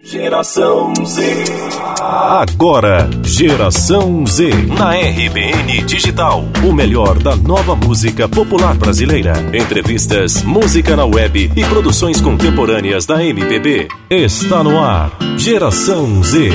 Geração Z. Agora, Geração Z. Na RBN Digital. O melhor da nova música popular brasileira. Entrevistas, música na web e produções contemporâneas da MPB. Está no ar. Geração Z.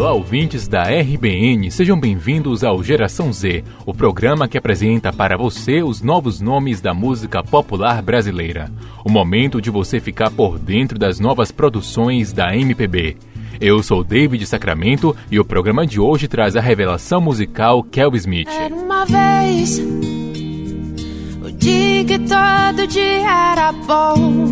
Olá, ouvintes da RBN, sejam bem-vindos ao Geração Z, o programa que apresenta para você os novos nomes da música popular brasileira. O momento de você ficar por dentro das novas produções da MPB. Eu sou David Sacramento e o programa de hoje traz a revelação musical Kel Smith. Era uma vez o dia que todo dia era bom.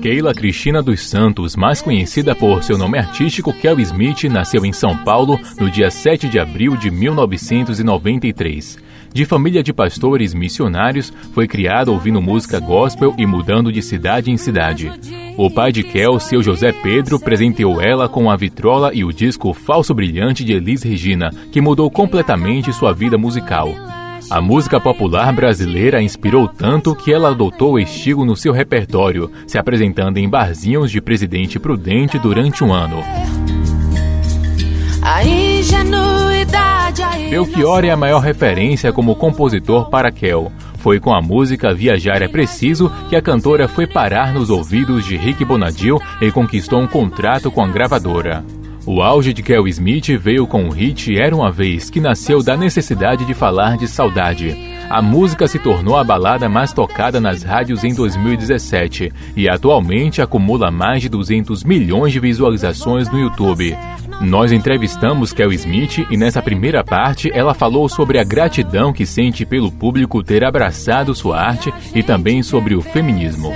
Keila Cristina dos Santos, mais conhecida por seu nome artístico Kel Smith, nasceu em São Paulo no dia 7 de abril de 1993. De família de pastores missionários, foi criada ouvindo música gospel e mudando de cidade em cidade. O pai de Kel, seu José Pedro, presenteou ela com a vitrola e o disco Falso Brilhante de Elis Regina, que mudou completamente sua vida musical. A música popular brasileira inspirou tanto que ela adotou o estilo no seu repertório, se apresentando em barzinhos de Presidente Prudente durante um ano. Belchior é a maior referência como compositor para Kel. Foi com a música Viajar é Preciso que a cantora foi parar nos ouvidos de Rick Bonadil e conquistou um contrato com a gravadora. O auge de Kel Smith veio com o hit Era Uma Vez, que nasceu da necessidade de falar de saudade. A música se tornou a balada mais tocada nas rádios em 2017 e atualmente acumula mais de 200 milhões de visualizações no YouTube. Nós entrevistamos Kel Smith e nessa primeira parte ela falou sobre a gratidão que sente pelo público ter abraçado sua arte e também sobre o feminismo.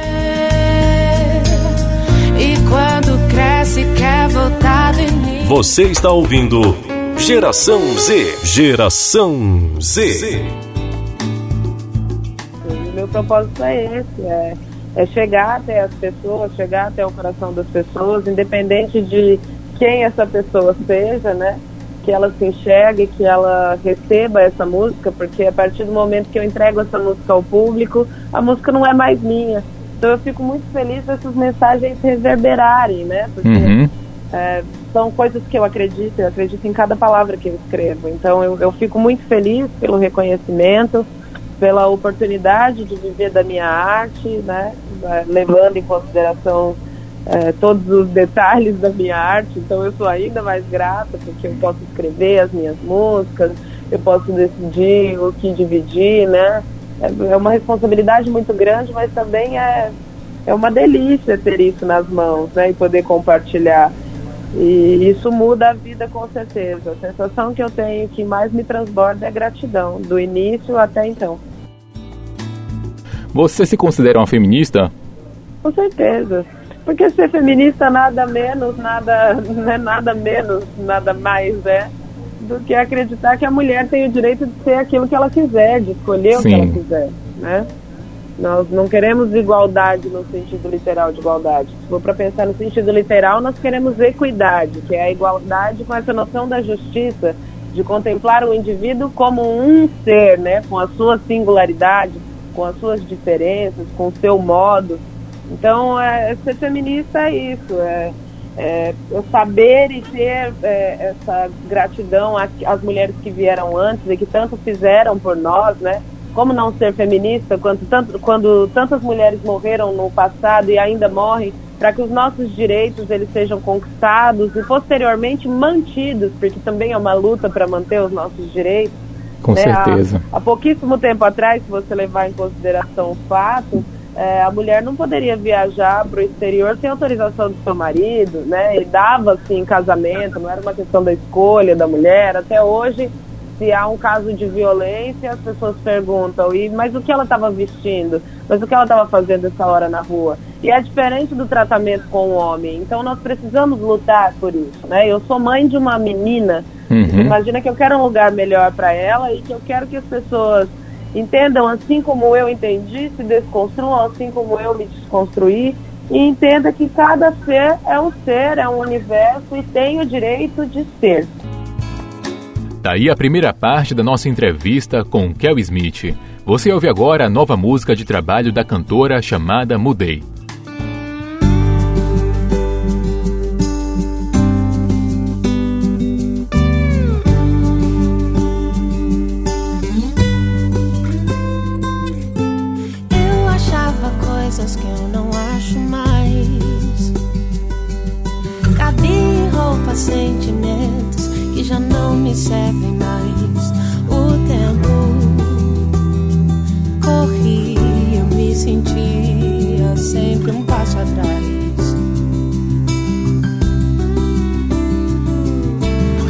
Você está ouvindo Geração Z. Geração Z. O meu propósito é esse, é, é chegar até as pessoas, chegar até o coração das pessoas, independente de quem essa pessoa seja, né? Que ela se enxergue, que ela receba essa música, porque a partir do momento que eu entrego essa música ao público, a música não é mais minha. Então eu fico muito feliz dessas mensagens reverberarem, né? Porque Uhum. É, são coisas que eu acredito, eu acredito em cada palavra que eu escrevo. Então eu, eu fico muito feliz pelo reconhecimento, pela oportunidade de viver da minha arte, né? É, levando em consideração é, todos os detalhes da minha arte. Então eu sou ainda mais grata porque eu posso escrever as minhas músicas, eu posso decidir o que dividir, né? É, é uma responsabilidade muito grande, mas também é, é uma delícia ter isso nas mãos, né? E poder compartilhar. E isso muda a vida com certeza. A sensação que eu tenho que mais me transborda é gratidão, do início até então. Você se considera uma feminista? Com certeza. Porque ser feminista nada menos, nada, não é nada menos, nada mais é do que acreditar que a mulher tem o direito de ser aquilo que ela quiser, de escolher o que Sim. ela quiser, né? Nós não queremos igualdade no sentido literal de igualdade. Se for para pensar no sentido literal, nós queremos equidade, que é a igualdade com essa noção da justiça, de contemplar o indivíduo como um ser, né, com a sua singularidade, com as suas diferenças, com o seu modo. Então, é, ser feminista é isso, é, é, é saber e ter é, essa gratidão às, às mulheres que vieram antes e que tanto fizeram por nós, né? Como não ser feminista quando, tanto, quando tantas mulheres morreram no passado e ainda morrem para que os nossos direitos eles sejam conquistados e posteriormente mantidos, porque também é uma luta para manter os nossos direitos. Com né? Há- certeza. Há, pouquíssimo tempo atrás, se você levar em consideração o fato, é, a mulher não poderia viajar para o exterior sem autorização do seu marido, né? E dava assim casamento, não era uma questão da escolha da mulher. Até hoje, se há um caso de violência, as pessoas perguntam, e, mas o que ela estava vestindo? Mas o que ela estava fazendo essa hora na rua? E é diferente do tratamento com o homem. Então nós precisamos lutar por isso, né? Eu sou mãe de uma menina Uhum. Imagina que eu quero um lugar melhor para ela e que eu quero que as pessoas entendam assim como eu entendi, se desconstruam assim como eu me desconstruí e entenda que cada ser é um ser, é um universo e tem o direito de ser. Daí Tá a primeira parte da nossa entrevista com Kel Smith. Você ouve agora a nova música de trabalho da cantora chamada Mudei. Servem mais. O tempo corria, eu me sentia sempre um passo atrás.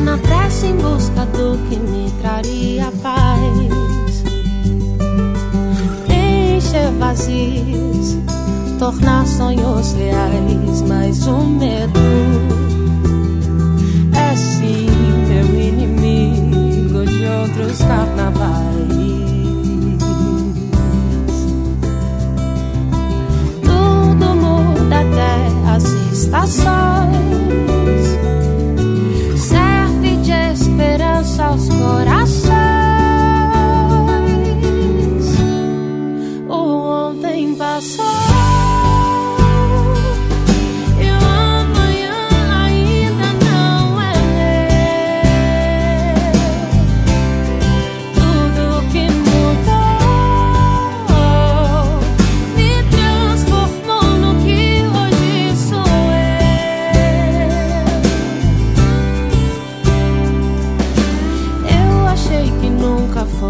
Na pressa em busca do que me traria paz. Encher vazios, tornar sonhos reais, mas o medo outros carnavais. Tudo muda até as estações.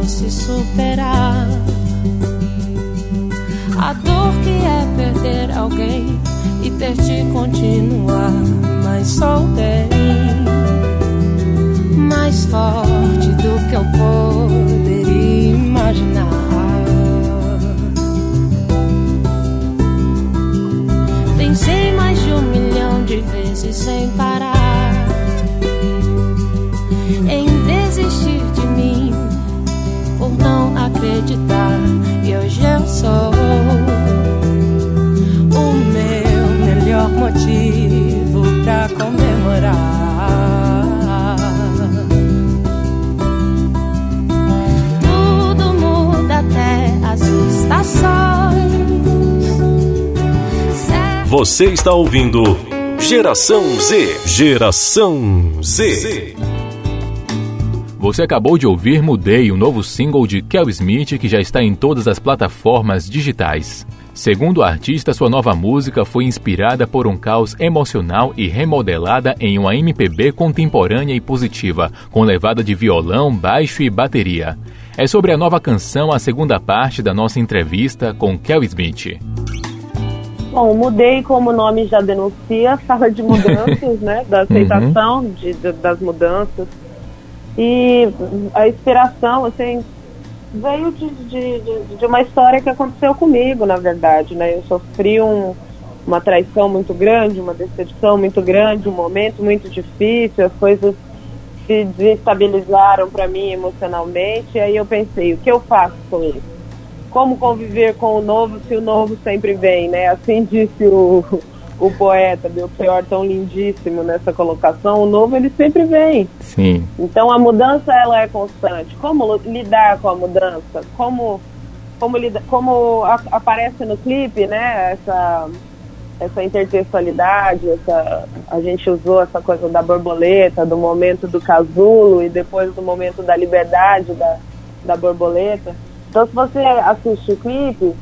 Nunca fosse superar. A dor que é perder alguém e ter de continuar, mas soltei mais forte do que eu poderia motivo pra comemorar. Tudo muda até as estações. Você está ouvindo Geração Z. Geração Z. Você acabou de ouvir Mudei, o novo single de Kel Smith que já está em todas as plataformas digitais. Segundo o artista, sua nova música foi inspirada por um caos emocional e remodelada em uma MPB contemporânea e positiva, com levada de violão, baixo e bateria. É sobre a nova canção a segunda parte da nossa entrevista com Kel Smith. Bom, mudei como o nome já denuncia, fala de mudanças, né? Da aceitação de, de- das mudanças. E a inspiração, assim, veio de, de, de- de uma história que aconteceu comigo, na verdade, né? Eu sofri um, uma traição muito grande, uma decepção muito grande, um momento muito difícil, as coisas se desestabilizaram para mim emocionalmente. E aí eu pensei, o que eu faço com isso? Como conviver com o novo se o novo sempre vem, né? Assim disse o, o poeta Belchior, tão lindíssimo nessa colocação. O novo, ele sempre vem. Sim. Então a mudança ela é constante. Como lidar com a mudança? Como como lida, como a- aparece no clipe, né? Essa essa intertextualidade, essa a gente usou essa coisa da borboleta, do momento do casulo e depois do momento da liberdade da, da borboleta. Então se você assiste o clipe,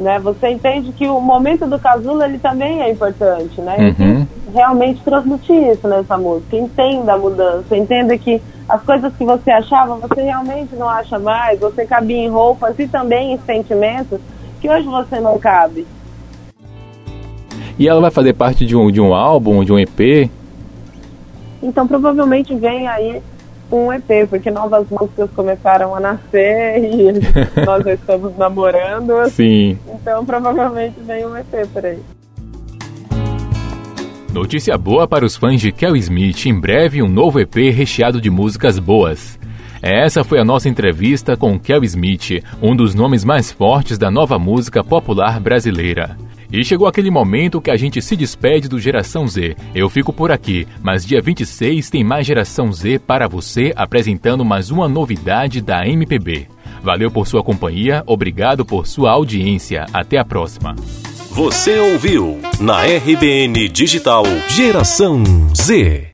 né, você entende que o momento do casulo ele também é importante, né? Uhum. realmente transmitir isso nessa música. Entenda a mudança, entenda que as coisas que você achava, você realmente não acha mais, você cabia em roupas e também em sentimentos que hoje você não cabe. E ela vai fazer parte de um, de um álbum, de um EP? Então provavelmente vem aí um EP, porque novas músicas começaram a nascer e nós já estamos namorando, Sim. então provavelmente vem um EP por aí. Notícia boa para os fãs de Kel Smith. Em breve, um novo EP recheado de músicas boas. Essa foi a nossa entrevista com Kel Smith, um dos nomes mais fortes da nova música popular brasileira. E chegou aquele momento que a gente se despede do Geração Z. Eu fico por aqui, mas dia 26 tem mais Geração Z para você, apresentando mais uma novidade da MPB. Valeu por sua companhia, obrigado por sua audiência. Até a próxima. Você ouviu na RBN Digital Geração Z.